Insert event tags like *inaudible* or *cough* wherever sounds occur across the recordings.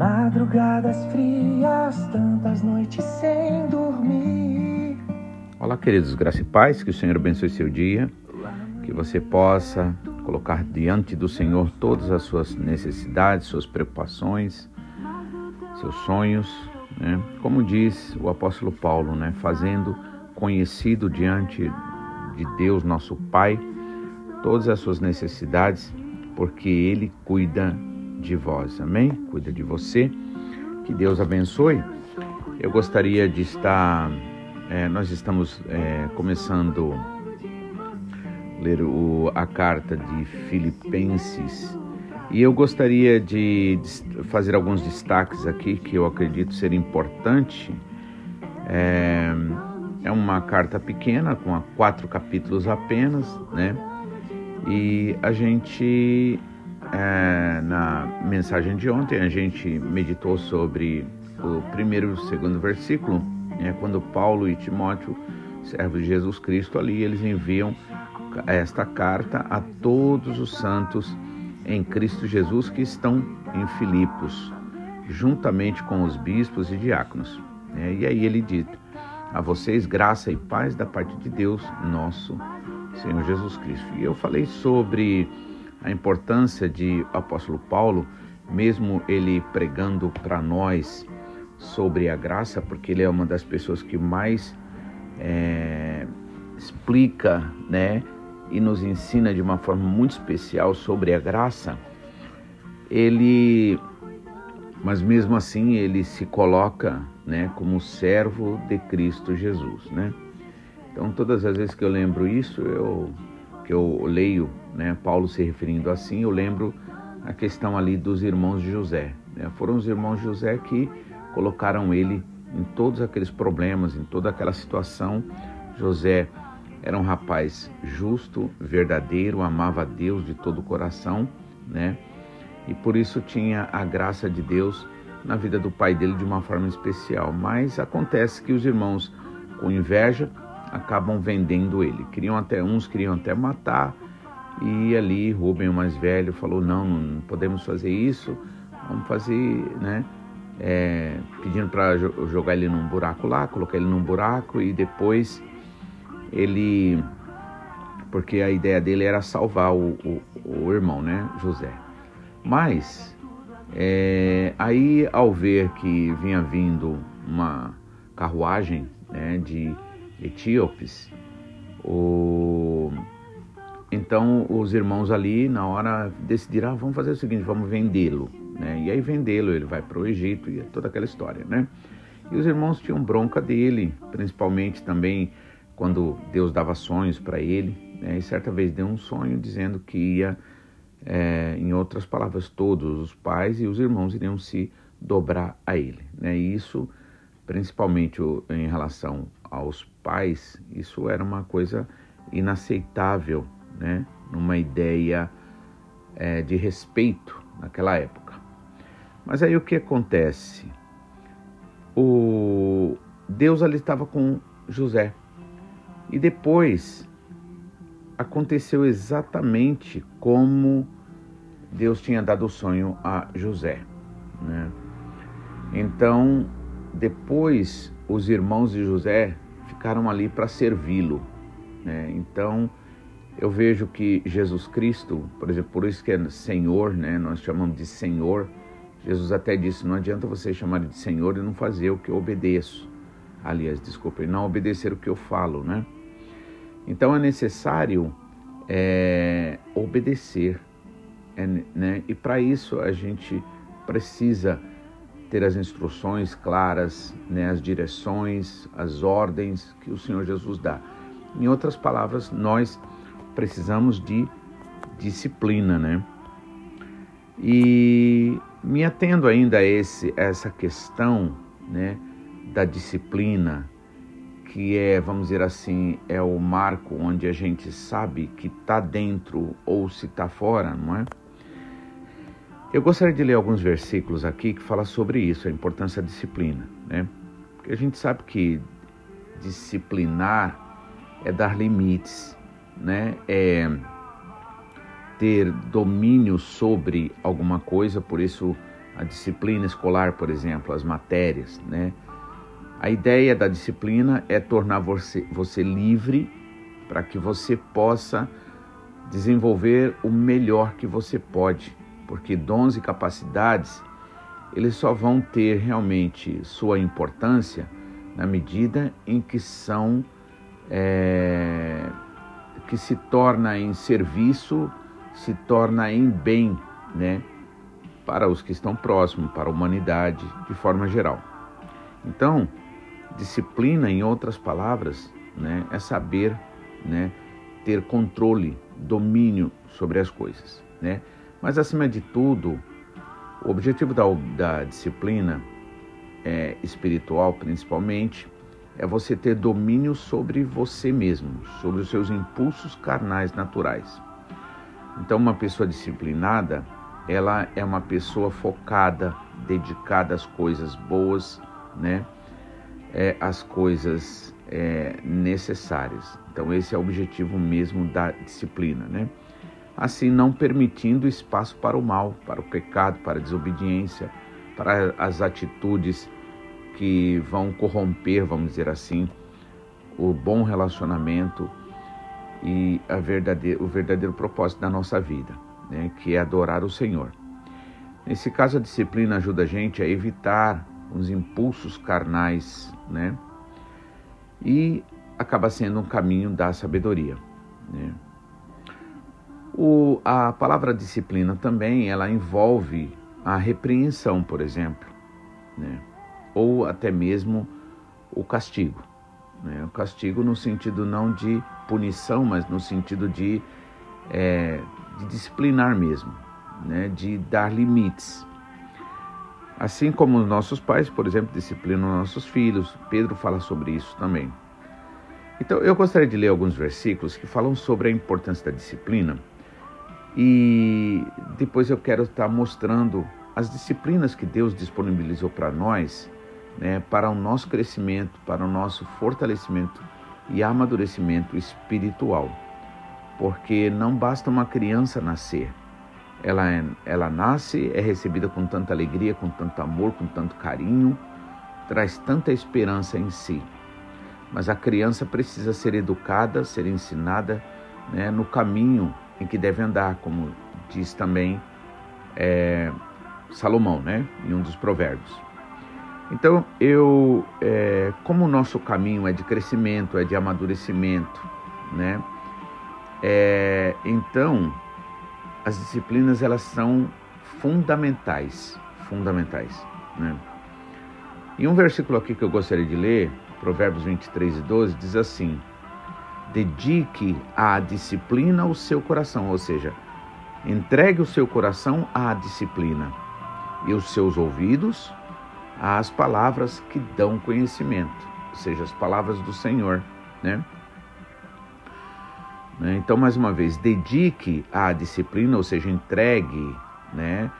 Madrugadas frias, tantas noites sem dormir. Olá, queridos, graça e paz, que o Senhor abençoe seu dia, que você possa colocar diante do Senhor todas as suas necessidades, suas preocupações, seus sonhos, né? Como diz o apóstolo Paulo, né? Fazendo conhecido diante de Deus, nosso Pai, todas as suas necessidades, porque Ele cuida de vós, amém? Cuida de você. Que Deus abençoe. Eu gostaria de estar. É, nós estamos é, começando a ler o, a carta de Filipenses e eu gostaria de fazer alguns destaques aqui que eu acredito ser importante. É, é uma carta pequena, com quatro capítulos apenas, né? E a gente é, na mensagem de ontem a gente meditou sobre o primeiro e o segundo versículo, é quando Paulo e Timóteo, servos de Jesus Cristo, ali eles enviam esta carta a todos os santos em Cristo Jesus que estão em Filipos, juntamente com os bispos e diáconos. É, e aí ele diz: A vocês graça e paz da parte de Deus, nosso Senhor Jesus Cristo. E eu falei sobre a importância de apóstolo Paulo, mesmo ele pregando para nós sobre a graça, porque ele é uma das pessoas que mais é, explica, né, e nos ensina de uma forma muito especial sobre a graça. Ele, mas mesmo assim ele se coloca, né, como servo de Cristo Jesus, né? Então todas as vezes que eu lembro isso, eu que eu leio né, Paulo se referindo assim, eu lembro a questão ali dos irmãos de José. Né? Foram os irmãos de José que colocaram ele em todos aqueles problemas, em toda aquela situação. José era um rapaz justo, verdadeiro, amava a Deus de todo o coração, né? E por isso tinha a graça de Deus na vida do pai dele de uma forma especial. Mas acontece que os irmãos, com inveja, acabam vendendo ele. Queriam até uns queriam até matar, e ali Rubem, o mais velho, falou: não, não podemos fazer isso, vamos fazer, né? É, pedindo para jogar ele num buraco lá, colocar ele num buraco e depois ele. Porque a ideia dele era salvar o, o, o irmão, né? José. Mas, é, aí ao ver que vinha vindo uma carruagem né, de etíopes, o então os irmãos ali na hora decidiram, ah, vamos fazer o seguinte, vamos vendê-lo, né? E aí vendê-lo, ele vai para o Egito e é toda aquela história, né? E os irmãos tinham bronca dele, principalmente também quando Deus dava sonhos para ele, né? E certa vez deu um sonho dizendo que ia, é, em outras palavras, todos os pais e os irmãos iriam se dobrar a ele, né? E isso, principalmente em relação aos pais, isso era uma coisa inaceitável né, numa ideia é, de respeito naquela época. Mas aí o que acontece? O Deus ali estava com José e depois aconteceu exatamente como Deus tinha dado o sonho a José. Né? Então, depois os irmãos de José ficaram ali para servi-lo. Né? Então, eu vejo que Jesus Cristo, por exemplo, por isso que é Senhor, né? Nós chamamos de Senhor. Jesus até disse: não adianta você chamar de Senhor e não fazer o que eu obedeço. Aliás, desculpe, não obedecer o que eu falo, né? Então é necessário é, obedecer, é, né? E para isso a gente precisa ter as instruções claras, né? As direções, as ordens que o Senhor Jesus dá. Em outras palavras, nós precisamos de disciplina, né? E me atendo ainda a esse, essa questão, né, da disciplina, que é, vamos dizer assim, é o marco onde a gente sabe que está dentro ou se está fora, não é? Eu gostaria de ler alguns versículos aqui que fala sobre isso, a importância da disciplina, né? Porque a gente sabe que disciplinar é dar limites, né? É ter domínio sobre alguma coisa, por isso a disciplina escolar, por exemplo, as matérias, né? A ideia da disciplina é tornar você, você livre para que você possa desenvolver o melhor que você pode, porque dons e capacidades eles só vão ter realmente sua importância na medida em que são é, que se torna em serviço, se torna em bem, né, para os que estão próximos, para a humanidade de forma geral. Então, disciplina, em outras palavras, né, é saber, né, ter controle, domínio sobre as coisas, né? Mas acima de tudo, o objetivo da, da disciplina é, espiritual, principalmente, é você ter domínio sobre você mesmo, sobre os seus impulsos carnais naturais. Então, uma pessoa disciplinada, ela é uma pessoa focada, dedicada às coisas boas, né? É, às coisas é, necessárias. Então, esse é o objetivo mesmo da disciplina, né? Assim, não permitindo espaço para o mal, para o pecado, para a desobediência, para as atitudes que vão corromper, vamos dizer assim, o bom relacionamento e verdadeiro, o verdadeiro propósito da nossa vida, né, que é adorar o Senhor. Nesse caso, a disciplina ajuda a gente a evitar os impulsos carnais, né, e acaba sendo um caminho da sabedoria. Né. O, a palavra disciplina também ela envolve a repreensão, por exemplo, né, ou até mesmo o castigo. Né? O castigo no sentido não de punição, mas no sentido de, é, de disciplinar mesmo, né? de dar limites. Assim como os nossos pais, por exemplo, disciplinam nossos filhos, Pedro fala sobre isso também. Então, eu gostaria de ler alguns versículos que falam sobre a importância da disciplina e depois eu quero estar mostrando as disciplinas que Deus disponibilizou para nós né, para o nosso crescimento, para o nosso fortalecimento e amadurecimento espiritual. Porque não basta uma criança nascer, ela, é, ela nasce, é recebida com tanta alegria, com tanto amor, com tanto carinho, traz tanta esperança em si. Mas a criança precisa ser educada, ser ensinada né, no caminho em que deve andar, como diz também é, Salomão, né, em um dos provérbios. Então, eu, é, como o nosso caminho é de crescimento, é de amadurecimento, né? É, então, as disciplinas elas são fundamentais, fundamentais, né? E um versículo aqui que eu gostaria de ler, Provérbios 23 e 12, diz assim: Dedique à disciplina o seu coração, ou seja, entregue o seu coração à disciplina e os seus ouvidos às palavras que dão conhecimento, ou seja, as palavras do Senhor, né? né? Então, mais uma vez, dedique à disciplina, ou seja, entregue, né,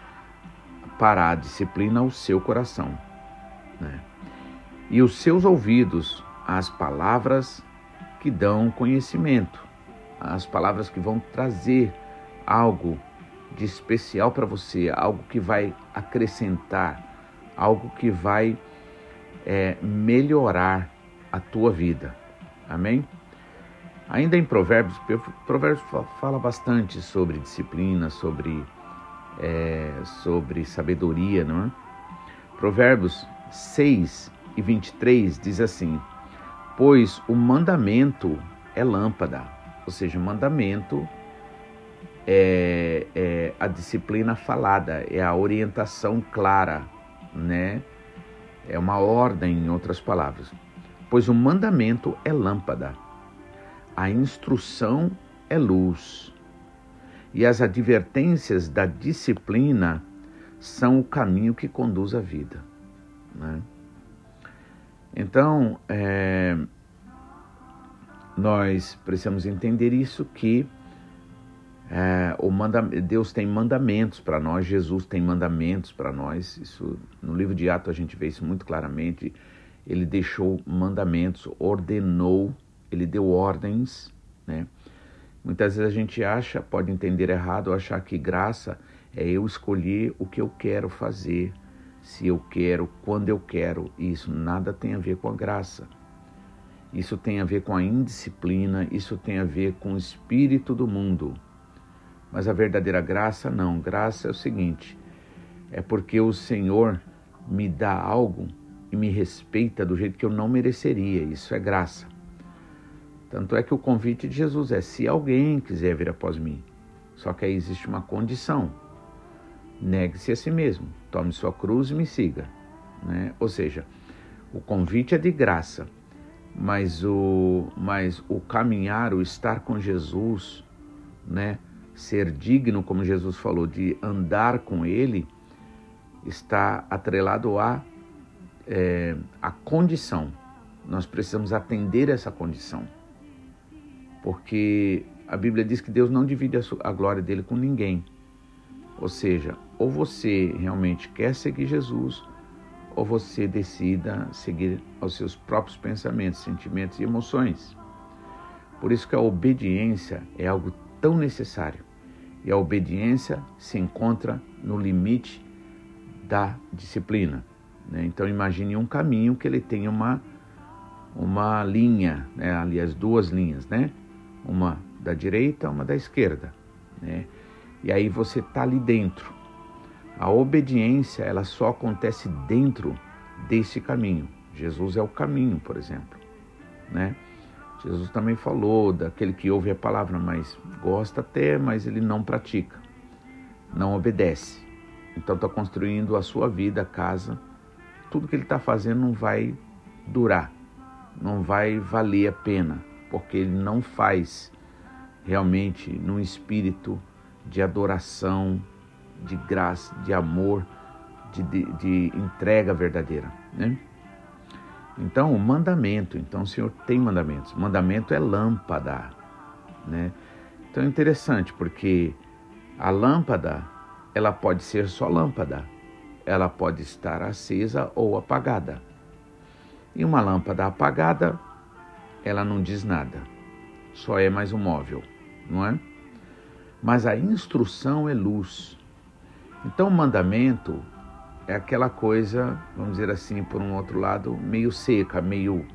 para a disciplina o seu coração, né? E os seus ouvidos às palavras que dão conhecimento, as palavras que vão trazer algo de especial para você, algo que vai acrescentar, algo que vai é, melhorar a tua vida. Amém? Ainda em Provérbios, Provérbios fala bastante sobre disciplina, sobre, é, sobre sabedoria, não é? Provérbios 6 e 23 diz assim: Pois o mandamento é lâmpada, ou seja, o mandamento é, é a disciplina falada, é a orientação clara né? É uma ordem, em outras palavras. Pois o mandamento é lâmpada, a instrução é luz, e as advertências da disciplina são o caminho que conduz à vida. Né? Então, é, nós precisamos entender isso que é, o manda, Deus tem mandamentos para nós, Jesus tem mandamentos para nós. Isso no livro de Atos a gente vê isso muito claramente. Ele deixou mandamentos, ordenou, ele deu ordens, né? Muitas vezes a gente acha, pode entender errado, achar que graça É eu escolher o que eu quero fazer, se eu quero, quando eu quero. E isso nada tem a ver com a graça. Isso tem a ver com a indisciplina, isso tem a ver com o espírito do mundo. Mas a verdadeira graça não. Graça é o seguinte: é porque o Senhor me dá algo e me respeita do jeito que eu não mereceria. Isso é graça. Tanto é que o convite de Jesus é: se alguém quiser vir após mim. Só que aí existe uma condição. Negue-se a si mesmo, tome sua cruz e me siga. Né? Ou seja, o convite é de graça, mas o, mas o caminhar, o estar com Jesus, né? ser digno, como Jesus falou, de andar com Ele, está atrelado a, é, a condição. Nós precisamos atender essa condição. Porque a Bíblia diz que Deus não divide a glória dele com ninguém. Ou seja, ou você realmente quer seguir Jesus, ou você decida seguir aos seus próprios pensamentos, sentimentos e emoções. Por isso que a obediência é algo tão necessário. E a obediência se encontra no limite da disciplina. Né? Então imagine um caminho que ele tem uma, uma linha, né? ali as duas linhas, né? uma da direita, uma da esquerda. Né? E aí você está ali dentro. A obediência ela só acontece dentro desse caminho. Jesus é o caminho, por exemplo. Né? Jesus também falou daquele que ouve a palavra, mas gosta até, mas ele não pratica, não obedece. Então está construindo a sua vida, a casa. Tudo que ele está fazendo não vai durar, não vai valer a pena, porque ele não faz realmente num espírito de adoração, de graça, de amor, de, de, de entrega verdadeira. Né? Então, o mandamento, então o Senhor tem mandamentos. Mandamento é lâmpada, né? Então é interessante porque a lâmpada ela pode ser só lâmpada, ela pode estar acesa ou apagada. E uma lâmpada apagada, ela não diz nada, só é mais um móvel, não é? Mas a instrução é luz. Então o mandamento é aquela coisa, vamos dizer assim, por um outro lado, meio seca, meio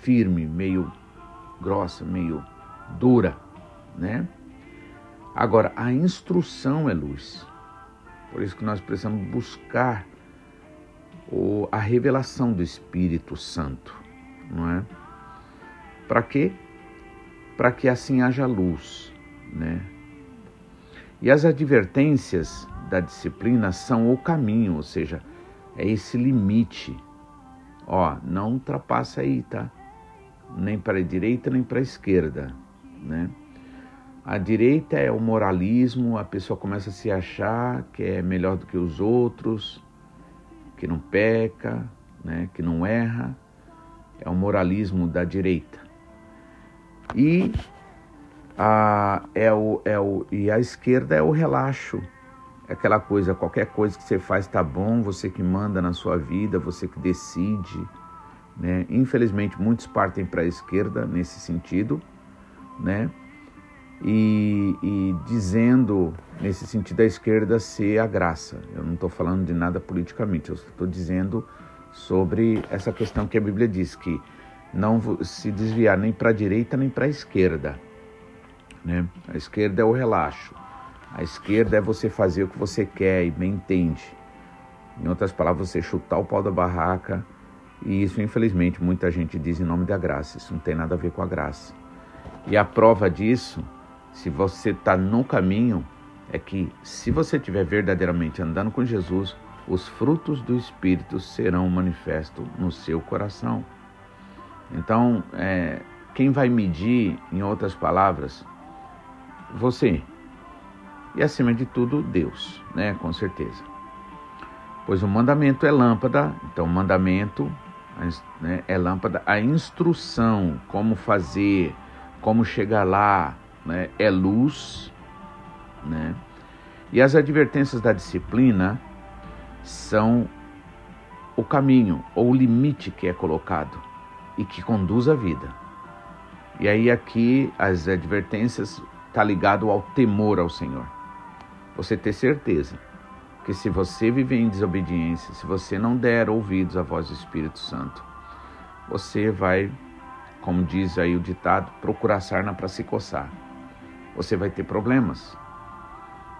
firme, meio grossa, meio dura, né? Agora, a instrução é luz. Por isso que nós precisamos buscar o, a revelação do Espírito Santo, não é? Para quê? Para que assim haja luz, né? E as advertências da disciplina são o caminho, ou seja, é esse limite. Ó, não ultrapassa aí, tá? Nem para a direita nem para a esquerda, né? A direita é o moralismo, a pessoa começa a se achar que é melhor do que os outros, que não peca, né, que não erra. É o moralismo da direita. E a, é o, é o, e a esquerda é o relaxo. Aquela coisa, qualquer coisa que você faz está bom, você que manda na sua vida, você que decide. Né? Infelizmente, muitos partem para a esquerda nesse sentido, né? e, e dizendo, nesse sentido, a esquerda ser a graça. Eu não estou falando de nada politicamente, eu estou dizendo sobre essa questão que a Bíblia diz, que não se desviar nem para a direita nem para a esquerda. Né? A esquerda é o relaxo, a esquerda é você fazer o que você quer e bem entende. Em outras palavras, você chutar o pau da barraca, e isso, infelizmente, muita gente diz em nome da graça. Isso não tem nada a ver com a graça. E a prova disso se você está no caminho, é que se você estiver verdadeiramente andando com Jesus, os frutos do Espírito serão manifestos no seu coração. Então, é, quem vai medir, em outras palavras, você. E acima de tudo, Deus, né? Com certeza. Pois o mandamento é lâmpada, então o mandamento né, é lâmpada, a instrução, como fazer, como chegar lá, né, é luz, né? E as advertências da disciplina são o caminho ou o limite que é colocado e que conduz a vida. E aí aqui as advertências está ligado ao temor ao Senhor. Você ter certeza que se você viver em desobediência, se você não der ouvidos à voz do Espírito Santo, você vai, como diz aí o ditado, procurar sarna para se coçar. Você vai ter problemas.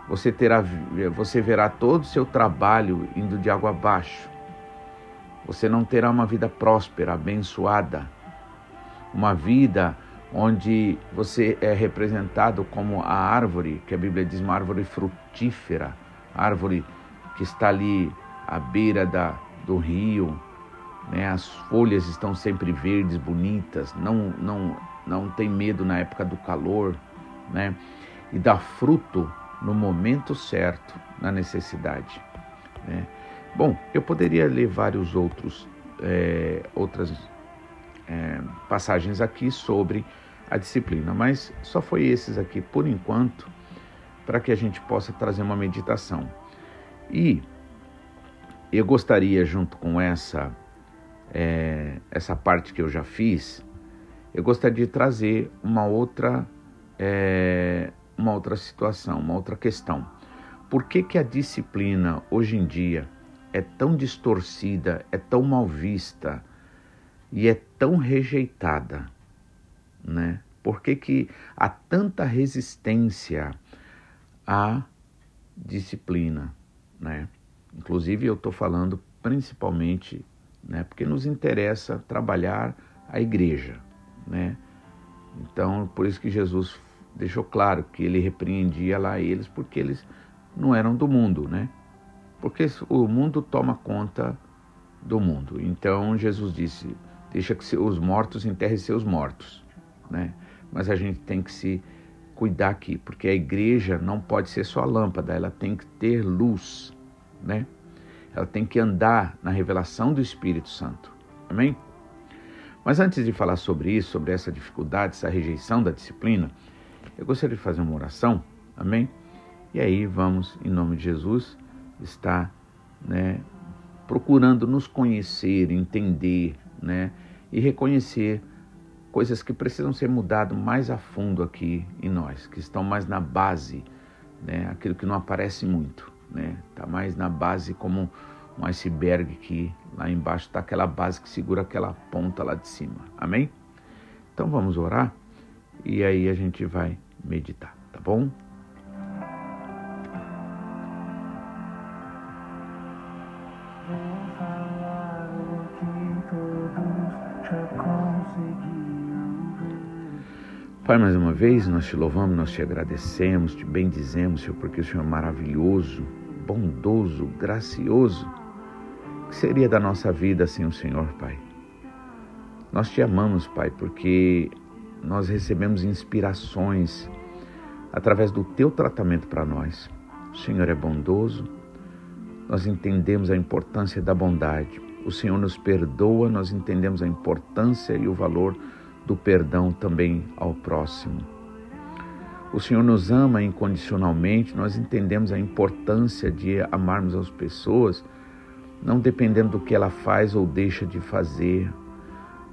Você terá, você verá todo o seu trabalho indo de água abaixo. Você não terá uma vida próspera, abençoada, uma vida onde você é representado como a árvore, que a Bíblia diz uma árvore frutífera, árvore que está ali à beira da, do rio, né? as folhas estão sempre verdes, bonitas, não, não, não tem medo na época do calor, né? e dá fruto no momento certo, na necessidade. Né? Bom, eu poderia ler vários outros é, outras é, passagens aqui sobre a disciplina, mas só foi esses aqui por enquanto para que a gente possa trazer uma meditação. E eu gostaria, junto com essa é, essa parte que eu já fiz, eu gostaria de trazer uma outra é, uma outra situação, uma outra questão. Por que, que a disciplina hoje em dia é tão distorcida, é tão mal vista e é tão rejeitada? Né? Por que, que há tanta resistência à disciplina, né? Inclusive eu estou falando principalmente, né? Porque nos interessa trabalhar a igreja, né? Então por isso que Jesus deixou claro que ele repreendia lá eles porque eles não eram do mundo, né? Porque o mundo toma conta do mundo. Então Jesus disse: deixa que os mortos enterrem seus mortos né? Mas a gente tem que se cuidar aqui, porque a igreja não pode ser só lâmpada, ela tem que ter luz, né? Ela tem que andar na revelação do Espírito Santo. Amém? Mas antes de falar sobre isso, sobre essa dificuldade, essa rejeição da disciplina, eu gostaria de fazer uma oração. Amém? E aí vamos, em nome de Jesus, estar, né, procurando nos conhecer, entender, né, e reconhecer coisas que precisam ser mudadas mais a fundo aqui em nós, que estão mais na base, né? aquilo que não aparece muito, né? Está mais na base como um iceberg que lá embaixo está aquela base que segura aquela ponta lá de cima. Amém? Então vamos orar e aí a gente vai meditar, tá bom? Pai, mais uma vez nós te louvamos, nós te agradecemos, te bendizemos, Senhor, porque o Senhor é maravilhoso, bondoso, gracioso. O que seria da nossa vida sem o Senhor, Pai? Nós te amamos, Pai, porque nós recebemos inspirações através do teu tratamento para nós. O Senhor é bondoso, nós entendemos a importância da bondade. O Senhor nos perdoa, nós entendemos a importância e o valor do perdão também ao próximo. O Senhor nos ama incondicionalmente, nós entendemos a importância de amarmos as pessoas, não dependendo do que ela faz ou deixa de fazer,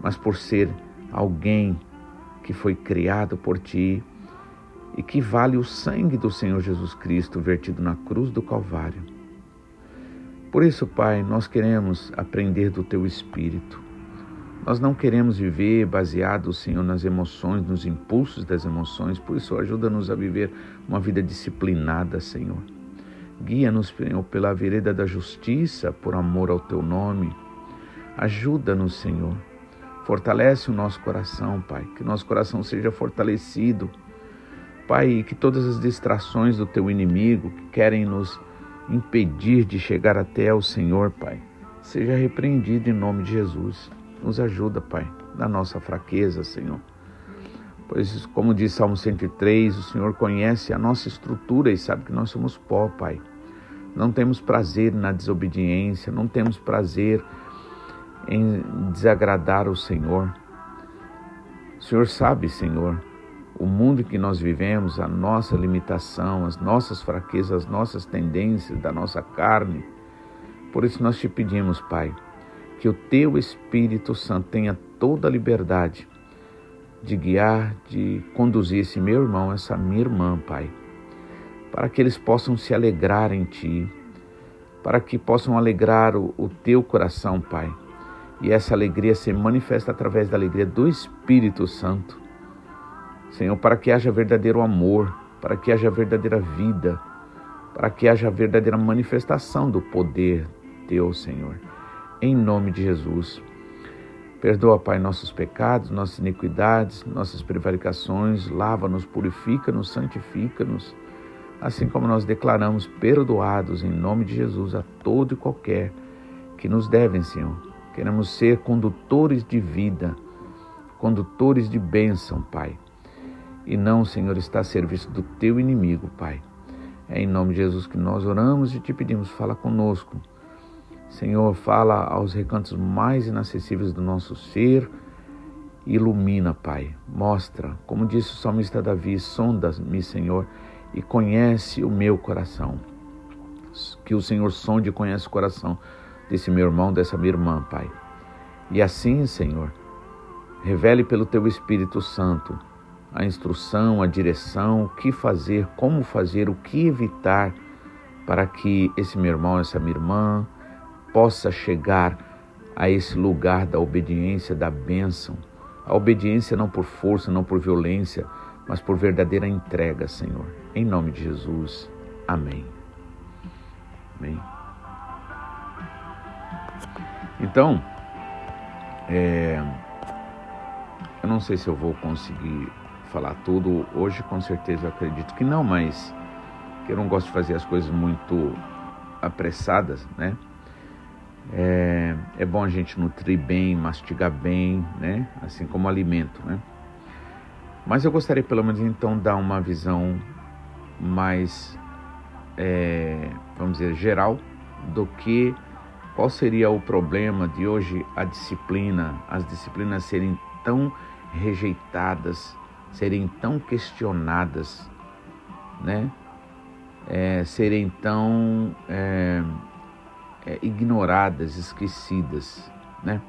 mas por ser alguém que foi criado por ti e que vale o sangue do Senhor Jesus Cristo vertido na cruz do Calvário. Por isso, Pai, nós queremos aprender do teu Espírito nós não queremos viver baseado, Senhor, nas emoções, nos impulsos das emoções, por isso ajuda-nos a viver uma vida disciplinada, Senhor. Guia-nos, Senhor, pela vereda da justiça, por amor ao teu nome. Ajuda-nos, Senhor. Fortalece o nosso coração, Pai, que nosso coração seja fortalecido. Pai, que todas as distrações do teu inimigo que querem nos impedir de chegar até o Senhor, Pai, seja repreendido em nome de Jesus. Nos ajuda, Pai, na nossa fraqueza, Senhor. Pois, como diz Salmo 103, o Senhor conhece a nossa estrutura e sabe que nós somos pó, Pai. Não temos prazer na desobediência, não temos prazer em desagradar o Senhor. O Senhor sabe, Senhor, o mundo que nós vivemos, a nossa limitação, as nossas fraquezas, as nossas tendências da nossa carne. Por isso nós te pedimos, Pai, que o teu Espírito Santo tenha toda a liberdade de guiar, de conduzir esse meu irmão, essa minha irmã, Pai. para que eles possam se alegrar em Ti, para que possam alegrar o, o Teu coração, Pai. E essa alegria se manifesta através da alegria do Espírito Santo. Senhor, para que haja verdadeiro amor, para que haja verdadeira vida, para que haja verdadeira manifestação do poder Teu, Senhor. Em nome de Jesus. Perdoa, Pai, nossos pecados, nossas iniquidades, nossas prevaricações, lava-nos, purifica-nos, santifica-nos, assim como nós declaramos perdoados em nome de Jesus a todo e qualquer que nos devem, Senhor. Queremos ser condutores de vida, condutores de bênção, Pai. E não, Senhor, estar a serviço do teu inimigo, Pai. É em nome de Jesus que nós oramos e te pedimos, fala conosco Senhor, fala aos recantos mais inacessíveis do nosso ser. Ilumina, Pai. Mostra, como disse o salmista Davi, sonda-me, Senhor, e conhece o meu coração. Que o Senhor sonde e conhece o coração desse meu irmão, dessa minha irmã, Pai. E assim, Senhor, revele pelo Teu Espírito Santo a instrução, a direção, o que fazer, como fazer, o que evitar para que esse meu irmão, essa minha irmã, possa chegar a esse lugar da obediência, da bênção. A obediência não por força, não por violência, mas por verdadeira entrega, Senhor. Em nome de Jesus. Amém. Amém. Então, é, eu não sei se eu vou conseguir falar tudo hoje, com certeza eu acredito que não, mas que eu não gosto de fazer as coisas muito apressadas, né? É, é bom a gente nutrir bem, mastigar bem, né? Assim como alimento, né? Mas eu gostaria pelo menos então dar uma visão mais, é, vamos dizer, geral do que qual seria o problema de hoje a disciplina, as disciplinas serem tão rejeitadas, serem tão questionadas, né? É, serem tão é, é, ignoradas, esquecidas, né?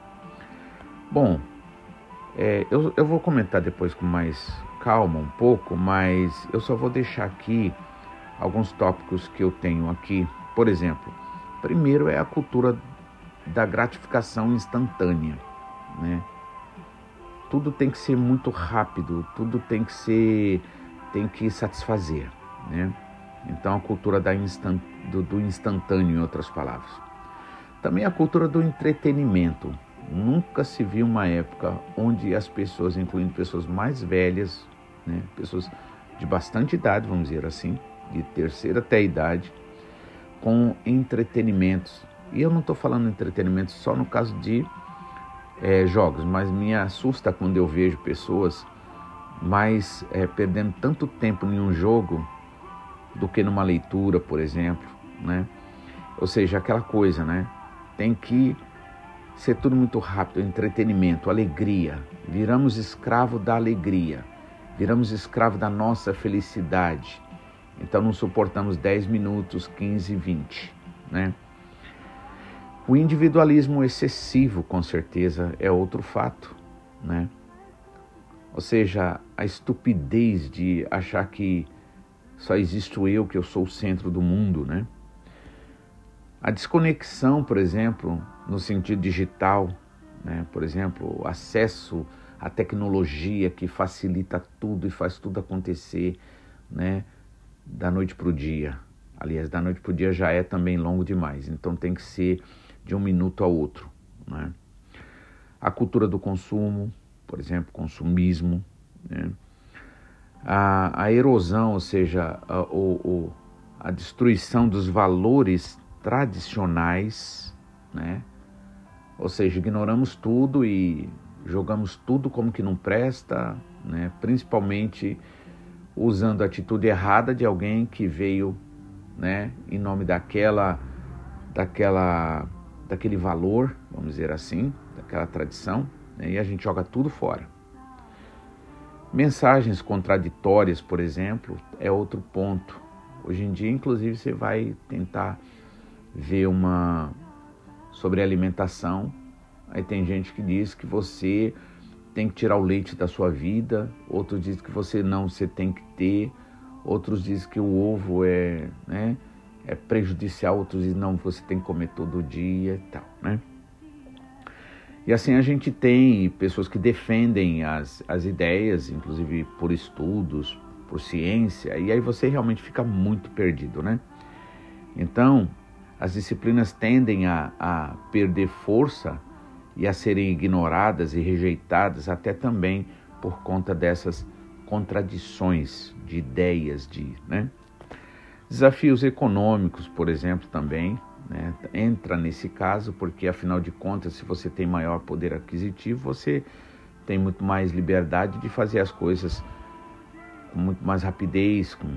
Bom, é, eu, eu vou comentar depois com mais calma um pouco, mas eu só vou deixar aqui alguns tópicos que eu tenho aqui. Por exemplo, primeiro é a cultura da gratificação instantânea, né? Tudo tem que ser muito rápido, tudo tem que ser, tem que satisfazer, né? Então a cultura instant, do, do instantâneo, em outras palavras. Também a cultura do entretenimento. Nunca se viu uma época onde as pessoas, incluindo pessoas mais velhas, né, pessoas de bastante idade, vamos dizer assim, de terceira até idade, com entretenimentos. E eu não estou falando entretenimento só no caso de é, jogos, mas me assusta quando eu vejo pessoas mais é, perdendo tanto tempo em um jogo do que numa leitura, por exemplo, né? Ou seja, aquela coisa, né? Tem que ser tudo muito rápido, entretenimento, alegria. Viramos escravo da alegria. Viramos escravo da nossa felicidade. Então não suportamos 10 minutos, 15, 20, né? O individualismo excessivo, com certeza, é outro fato, né? Ou seja, a estupidez de achar que só existo eu, que eu sou o centro do mundo, né? A desconexão, por exemplo, no sentido digital, né? por exemplo, o acesso à tecnologia que facilita tudo e faz tudo acontecer, né? da noite para o dia. Aliás, da noite para o dia já é também longo demais, então tem que ser de um minuto ao outro. Né? A cultura do consumo, por exemplo, consumismo, né? A, a erosão, ou seja, a, o, a destruição dos valores tradicionais, né? Ou seja, ignoramos tudo e jogamos tudo como que não presta, né? Principalmente usando a atitude errada de alguém que veio, né, em nome daquela daquela daquele valor, vamos dizer assim, daquela tradição, né? e a gente joga tudo fora. Mensagens contraditórias, por exemplo, é outro ponto. Hoje em dia, inclusive, você vai tentar ver uma sobre alimentação. Aí tem gente que diz que você tem que tirar o leite da sua vida, outros dizem que você não, você tem que ter, outros dizem que o ovo é, né, é prejudicial, outros dizem não, você tem que comer todo dia e tal, né? E assim a gente tem pessoas que defendem as, as ideias, inclusive por estudos, por ciência, e aí você realmente fica muito perdido, né? Então, as disciplinas tendem a, a perder força e a serem ignoradas e rejeitadas, até também por conta dessas contradições de ideias, de, né? Desafios econômicos, por exemplo, também né? entra nesse caso, porque afinal de contas, se você tem maior poder aquisitivo, você tem muito mais liberdade de fazer as coisas com muito mais rapidez, com,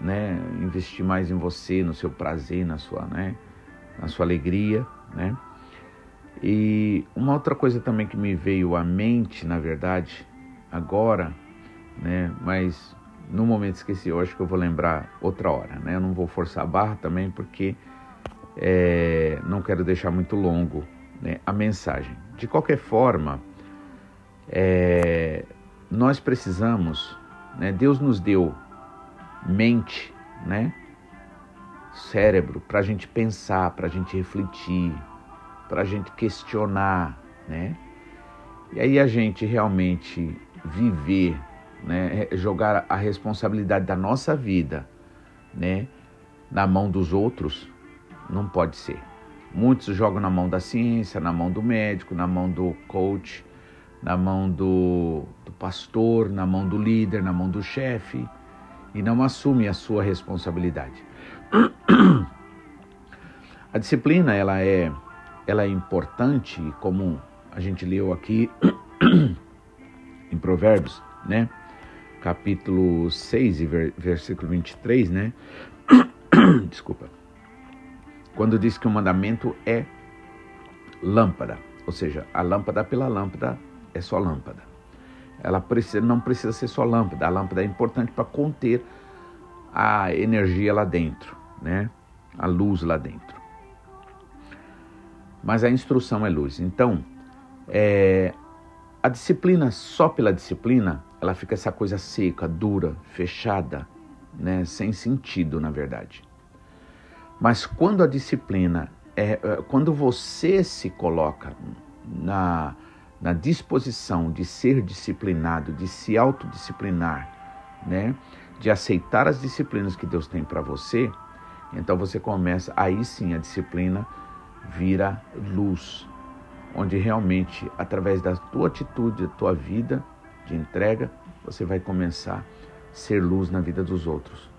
né? investir mais em você, no seu prazer, na sua, né? na sua alegria, né? E uma outra coisa também que me veio à mente, na verdade, agora, né? Mas no momento esqueci, eu acho que eu vou lembrar outra hora, né? Eu não vou forçar a barra também porque é, não quero deixar muito longo né, a mensagem. De qualquer forma, é, nós precisamos, né? Deus nos deu mente, né? Cérebro para a gente pensar, para a gente refletir, para a gente questionar, né? E aí a gente realmente viver, né? Jogar a responsabilidade da nossa vida, né? Na mão dos outros, não pode ser. Muitos jogam na mão da ciência, na mão do médico, na mão do coach, na mão do, do pastor, na mão do líder, na mão do chefe e não assumem a sua responsabilidade. *clears throat* A disciplina ela é ela é importante, como a gente leu aqui *clears throat* em Provérbios, né? Capítulo 6, versículo 23, né? *clears throat* Desculpa. Quando diz que o mandamento é lâmpada, ou seja, a lâmpada pela lâmpada é só lâmpada. Ela precisa, não precisa ser só lâmpada, a lâmpada é importante para conter a energia lá dentro, né? A luz lá dentro mas a instrução é luz. Então, é, a disciplina só pela disciplina, ela fica essa coisa seca, dura, fechada, né, sem sentido, na verdade. Mas quando a disciplina é, é quando você se coloca na, na disposição de ser disciplinado, de se autodisciplinar, né, de aceitar as disciplinas que Deus tem para você, então você começa aí sim a disciplina vira luz, onde realmente, através da tua atitude, da tua vida de entrega, você vai começar a ser luz na vida dos outros.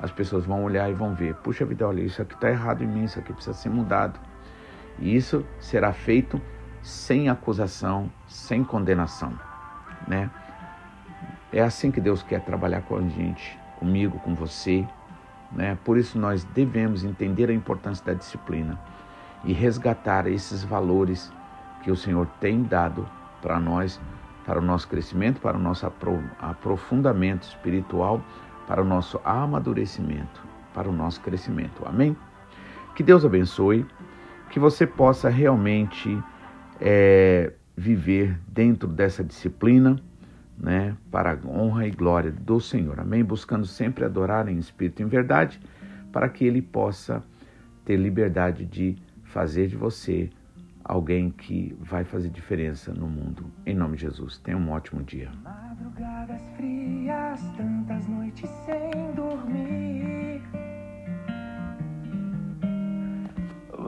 As pessoas vão olhar e vão ver: puxa vida, olha, isso aqui está errado em mim, isso aqui precisa ser mudado. E isso será feito sem acusação, sem condenação, né? É assim que Deus quer trabalhar com a gente, comigo, com você, né? Por isso nós devemos entender a importância da disciplina e resgatar esses valores que o Senhor tem dado para nós, para o nosso crescimento, para o nosso aprofundamento espiritual, para o nosso amadurecimento, para o nosso crescimento. Amém? Que Deus abençoe, que você possa realmente é, viver dentro dessa disciplina, né, para a honra e glória do Senhor. Amém? Buscando sempre adorar em espírito e em verdade, para que Ele possa ter liberdade de fazer de você alguém que vai fazer diferença no mundo. Em nome de Jesus. Tenha um ótimo dia. Madrugadas frias, tantas noites sem dormir.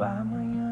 Amanhã